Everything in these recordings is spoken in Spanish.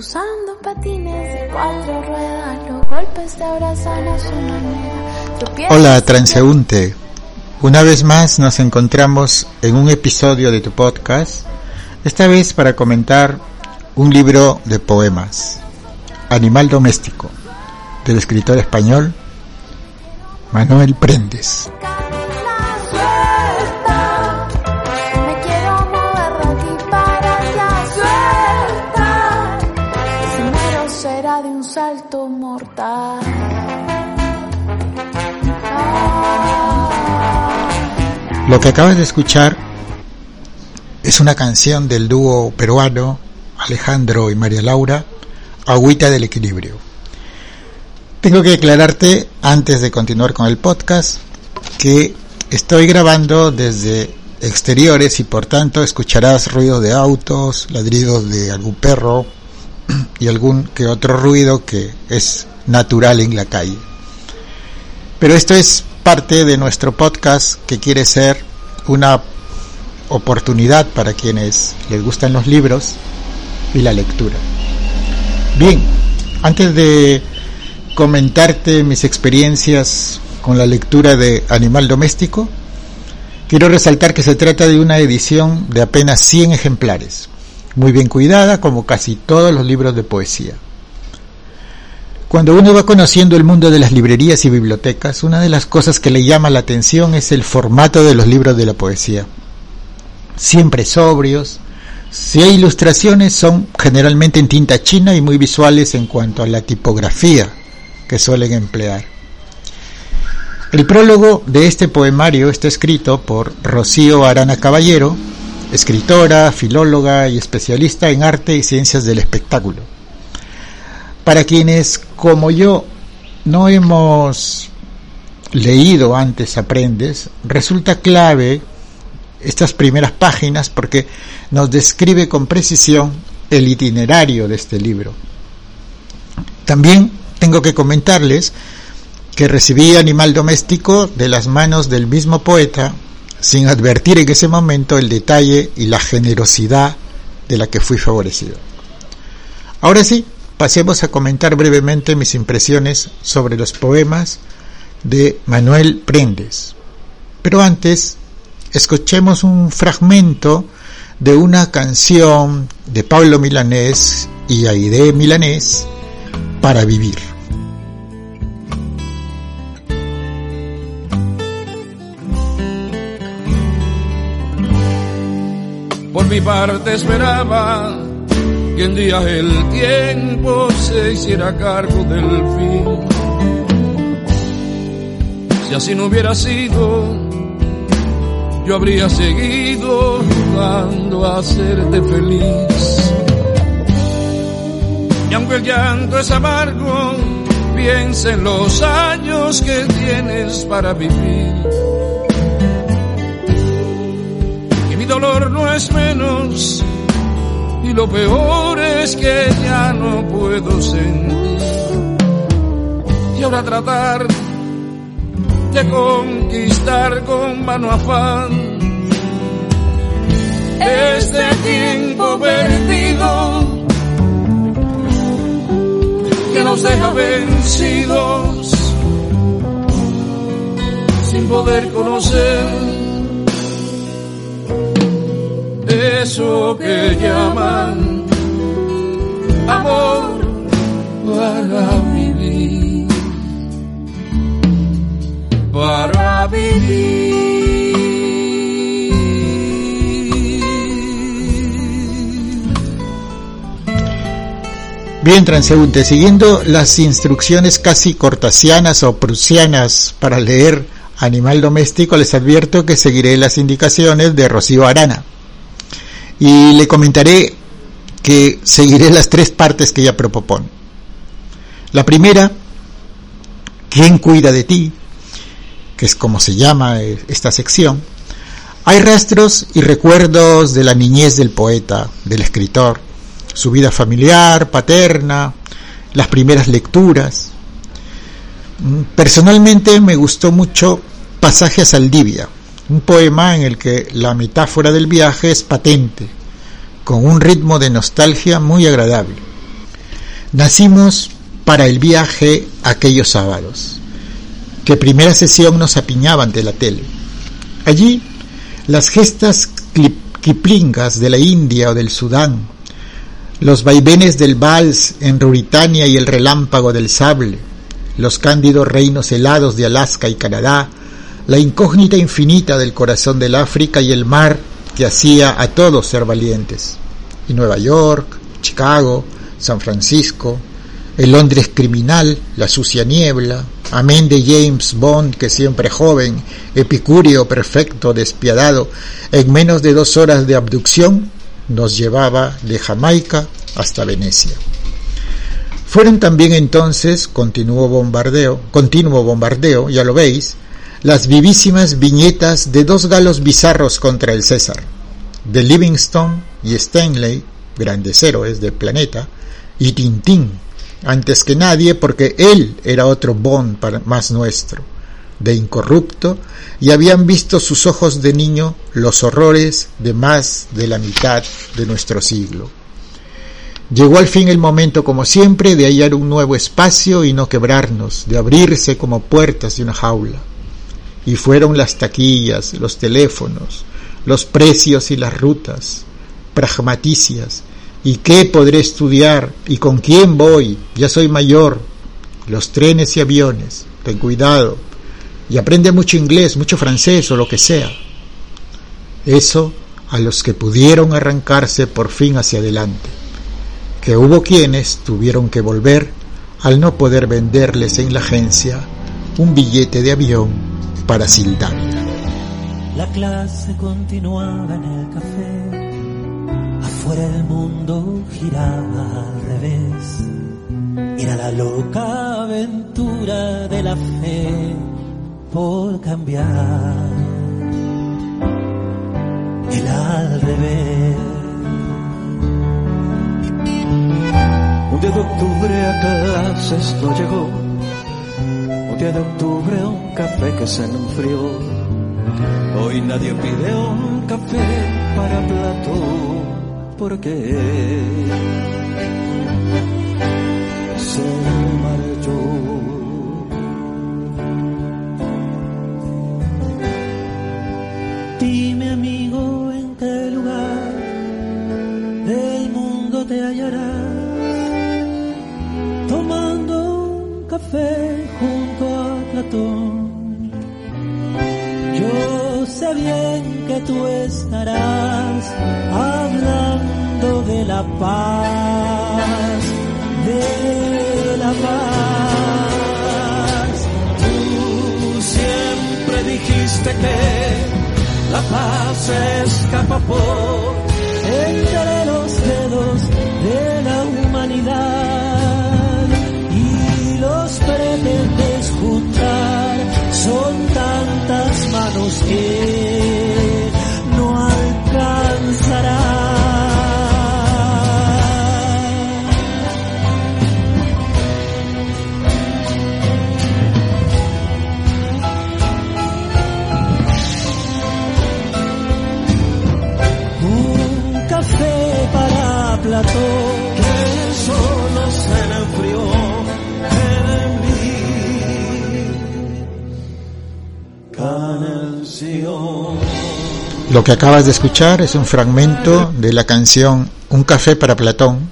Usando patines de cuatro ruedas, los golpes te abrazan a su manera. Hola, transeúnte. Una vez más nos encontramos en un episodio de tu podcast, esta vez para comentar un libro de poemas, Animal Doméstico, del escritor español Manuel Prendes. Lo que acabas de escuchar es una canción del dúo peruano Alejandro y María Laura, Agüita del Equilibrio. Tengo que aclararte antes de continuar con el podcast que estoy grabando desde exteriores y por tanto escucharás ruido de autos, ladridos de algún perro y algún que otro ruido que es natural en la calle. Pero esto es parte de nuestro podcast que quiere ser una oportunidad para quienes les gustan los libros y la lectura. Bien, antes de comentarte mis experiencias con la lectura de Animal Doméstico, quiero resaltar que se trata de una edición de apenas 100 ejemplares, muy bien cuidada como casi todos los libros de poesía. Cuando uno va conociendo el mundo de las librerías y bibliotecas, una de las cosas que le llama la atención es el formato de los libros de la poesía. Siempre sobrios, si hay ilustraciones son generalmente en tinta china y muy visuales en cuanto a la tipografía que suelen emplear. El prólogo de este poemario está escrito por Rocío Arana Caballero, escritora, filóloga y especialista en arte y ciencias del espectáculo. Para quienes, como yo, no hemos leído antes Aprendes, resulta clave estas primeras páginas porque nos describe con precisión el itinerario de este libro. También tengo que comentarles que recibí Animal Doméstico de las manos del mismo poeta sin advertir en ese momento el detalle y la generosidad de la que fui favorecido. Ahora sí, pasemos a comentar brevemente mis impresiones sobre los poemas de Manuel Prendes. Pero antes, escuchemos un fragmento de una canción de Pablo Milanés y Aide Milanés para vivir. Por mi parte esperaba que un día el tiempo se hiciera cargo del fin. Si así no hubiera sido, yo habría seguido jugando a hacerte feliz. Y aunque el llanto es amargo, piensa en los años que tienes para vivir. Y mi dolor no es menos y lo peor es que ya no puedo sentir. Y ahora tratar de conquistar con mano afán este tiempo perdido que nos deja vencidos sin poder conocer eso que llaman amor para vivir, para vivir. Bien, transeúnte, siguiendo las instrucciones casi cortasianas o prusianas para leer Animal Doméstico, les advierto que seguiré las indicaciones de Rocío Arana. Y le comentaré que seguiré las tres partes que ella propone. La primera, ¿quién cuida de ti? que es como se llama esta sección. Hay rastros y recuerdos de la niñez del poeta, del escritor, su vida familiar, paterna, las primeras lecturas. Personalmente me gustó mucho Pasaje a Saldivia, un poema en el que la metáfora del viaje es patente, con un ritmo de nostalgia muy agradable. Nacimos para el viaje aquellos sábados, que primera sesión nos apiñaban de la tele. Allí, las gestas kiplingas de la India o del Sudán, los vaivenes del vals en Ruritania y el relámpago del sable, los cándidos reinos helados de Alaska y Canadá, la incógnita infinita del corazón del África y el mar que hacía a todos ser valientes. Y Nueva York, Chicago, San Francisco, el Londres criminal, la sucia niebla, amén de James Bond, que siempre joven, epicúreo, perfecto, despiadado, en menos de dos horas de abducción, nos llevaba de Jamaica hasta Venecia. Fueron también entonces, continuo bombardeo, continuo bombardeo, ya lo veis, las vivísimas viñetas de dos galos bizarros contra el César, de Livingstone y Stanley, grandes héroes del planeta, y Tintín, antes que nadie porque él era otro Bond más nuestro, de incorrupto, y habían visto sus ojos de niño los horrores de más de la mitad de nuestro siglo. Llegó al fin el momento, como siempre, de hallar un nuevo espacio y no quebrarnos, de abrirse como puertas de una jaula. Y fueron las taquillas, los teléfonos, los precios y las rutas, pragmaticias, y qué podré estudiar, y con quién voy, ya soy mayor, los trenes y aviones, ten cuidado, y aprende mucho inglés, mucho francés o lo que sea. Eso a los que pudieron arrancarse por fin hacia adelante. Que hubo quienes tuvieron que volver al no poder venderles en la agencia un billete de avión para Sildar. La clase continuaba en el café, afuera el mundo giraba al revés. Era la loca aventura de la fe por cambiar el al revés. Un día de octubre a clases no llegó. Un día de octubre un café que se enfrió. Hoy nadie pide un café para plato. ¿Por qué? Se bien que tú estarás hablando de la paz, de la paz. Tú siempre dijiste que la paz escapa por entre los dedos de la humanidad pretendes juntar son tantas manos que Lo que acabas de escuchar es un fragmento de la canción Un café para Platón,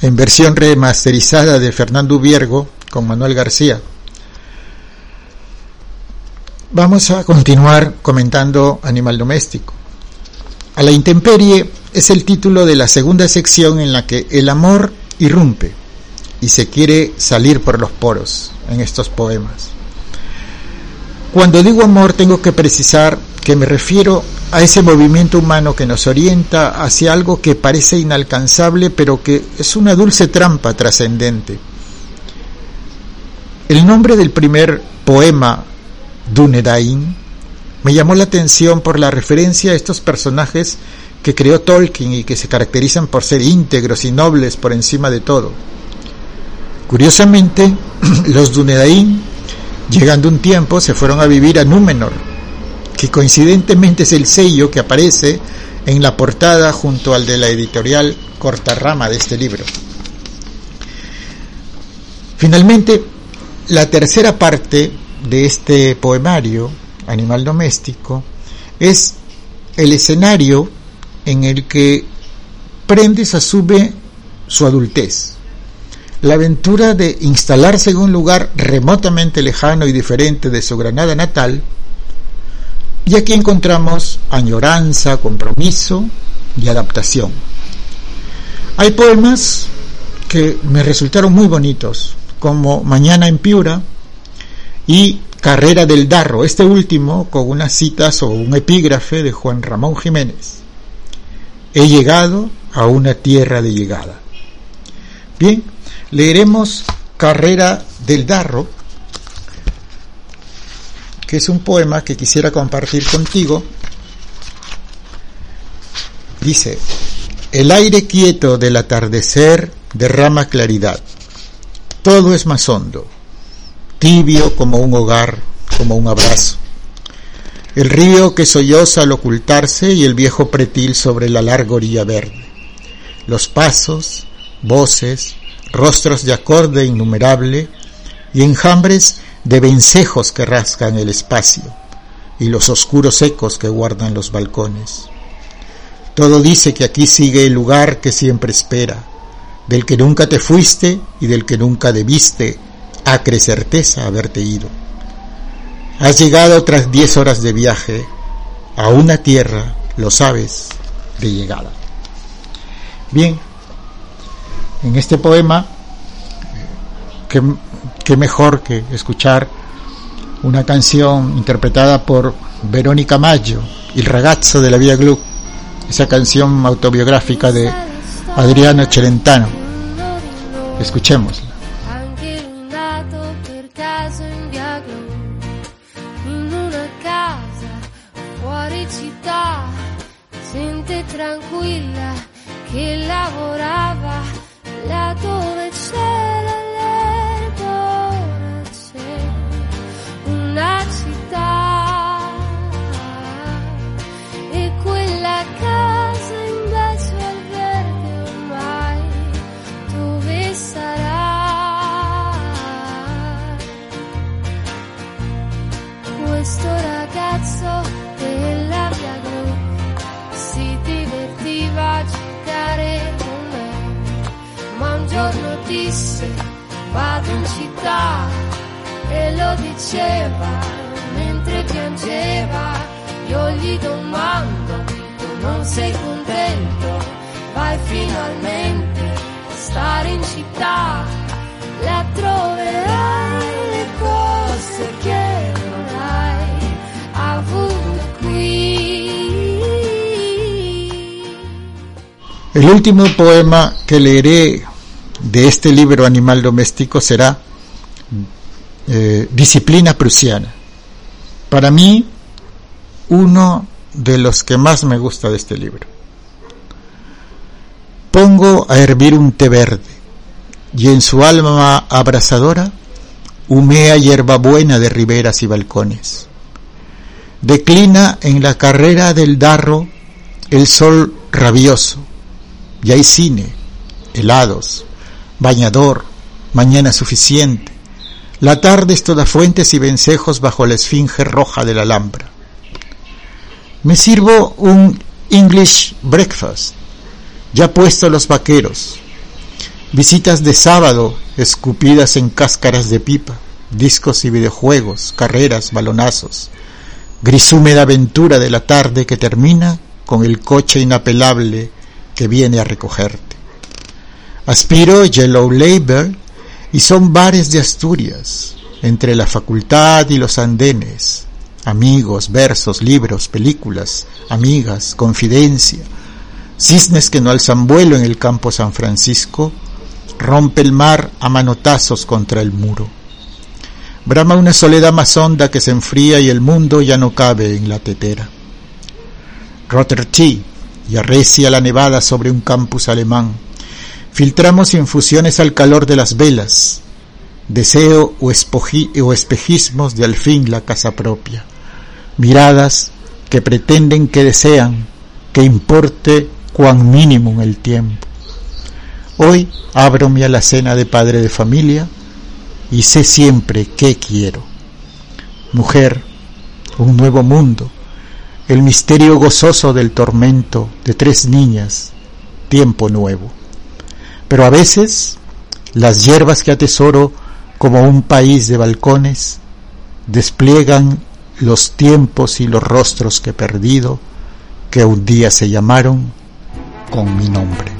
en versión remasterizada de Fernando Viergo con Manuel García. Vamos a continuar comentando Animal Doméstico. A la intemperie es el título de la segunda sección en la que el amor irrumpe y se quiere salir por los poros en estos poemas. Cuando digo amor tengo que precisar que me refiero a ese movimiento humano que nos orienta hacia algo que parece inalcanzable, pero que es una dulce trampa trascendente. El nombre del primer poema, Dunedain, me llamó la atención por la referencia a estos personajes que creó Tolkien y que se caracterizan por ser íntegros y nobles por encima de todo. Curiosamente, los Dunedain, llegando un tiempo, se fueron a vivir a Númenor, que coincidentemente es el sello que aparece en la portada junto al de la editorial Cortarrama de este libro. Finalmente, la tercera parte de este poemario, Animal Doméstico, es el escenario en el que Prendes asume su adultez. La aventura de instalarse en un lugar remotamente lejano y diferente de su Granada natal, y aquí encontramos añoranza, compromiso y adaptación. Hay poemas que me resultaron muy bonitos, como Mañana en Piura y Carrera del Darro, este último con unas citas o un epígrafe de Juan Ramón Jiménez. He llegado a una tierra de llegada. Bien, leeremos Carrera del Darro, que es un poema que quisiera compartir contigo. Dice, el aire quieto del atardecer derrama claridad. Todo es más hondo, tibio como un hogar, como un abrazo. El río que solloza al ocultarse y el viejo pretil sobre la larga orilla verde. Los pasos, voces, rostros de acorde innumerable y enjambres de vencejos que rasgan el espacio y los oscuros ecos que guardan los balcones. Todo dice que aquí sigue el lugar que siempre espera, del que nunca te fuiste y del que nunca debiste, acre certeza haberte ido. Has llegado tras diez horas de viaje a una tierra, lo sabes, de llegada. Bien, en este poema, qué, mejor que escuchar una canción interpretada por Verónica Maggio, Il ragazzo de la via Glu, esa canción autobiográfica de Adriano Celentano. Escuchémosla. Questo ragazzo della via Gru. Si divertiva a giocare con me ma un giorno disse vado in città. E lo diceva mentre piangeva. Io gli domando tu non sei contento? Vai finalmente a stare in città. La troverai El último poema que leeré de este libro Animal Doméstico será eh, Disciplina Prusiana. Para mí, uno de los que más me gusta de este libro. Pongo a hervir un té verde y en su alma abrasadora humea hierbabuena de riberas y balcones. Declina en la carrera del darro el sol rabioso y hay cine, helados, bañador, mañana suficiente. La tarde es toda fuentes y vencejos bajo la esfinge roja de la Alhambra. Me sirvo un English breakfast, ya puesto los vaqueros. Visitas de sábado escupidas en cáscaras de pipa, discos y videojuegos, carreras, balonazos. Grisúmeda aventura de la tarde que termina con el coche inapelable que viene a recogerte. Aspiro Yellow Labor y son bares de Asturias, entre la facultad y los andenes, amigos, versos, libros, películas, amigas, confidencia, cisnes que no alzan vuelo en el campo San Francisco, rompe el mar a manotazos contra el muro. Brama una soledad más honda que se enfría y el mundo ya no cabe en la tetera. Rotter y arrecia la nevada sobre un campus alemán. Filtramos infusiones al calor de las velas, deseo o, o espejismos de al fin la casa propia, miradas que pretenden que desean que importe cuán mínimo el tiempo. Hoy abro mi alacena de padre de familia y sé siempre qué quiero. Mujer, un nuevo mundo, el misterio gozoso del tormento de tres niñas, tiempo nuevo. Pero a veces las hierbas que atesoro como un país de balcones despliegan los tiempos y los rostros que he perdido, que un día se llamaron con mi nombre.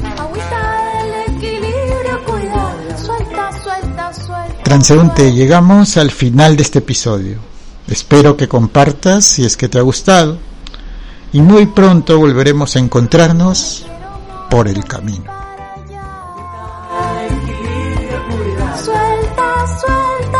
Transeúnte, llegamos al final de este episodio. Espero que compartas si es que te ha gustado y muy pronto volveremos a encontrarnos por el camino. Suelta, suelta.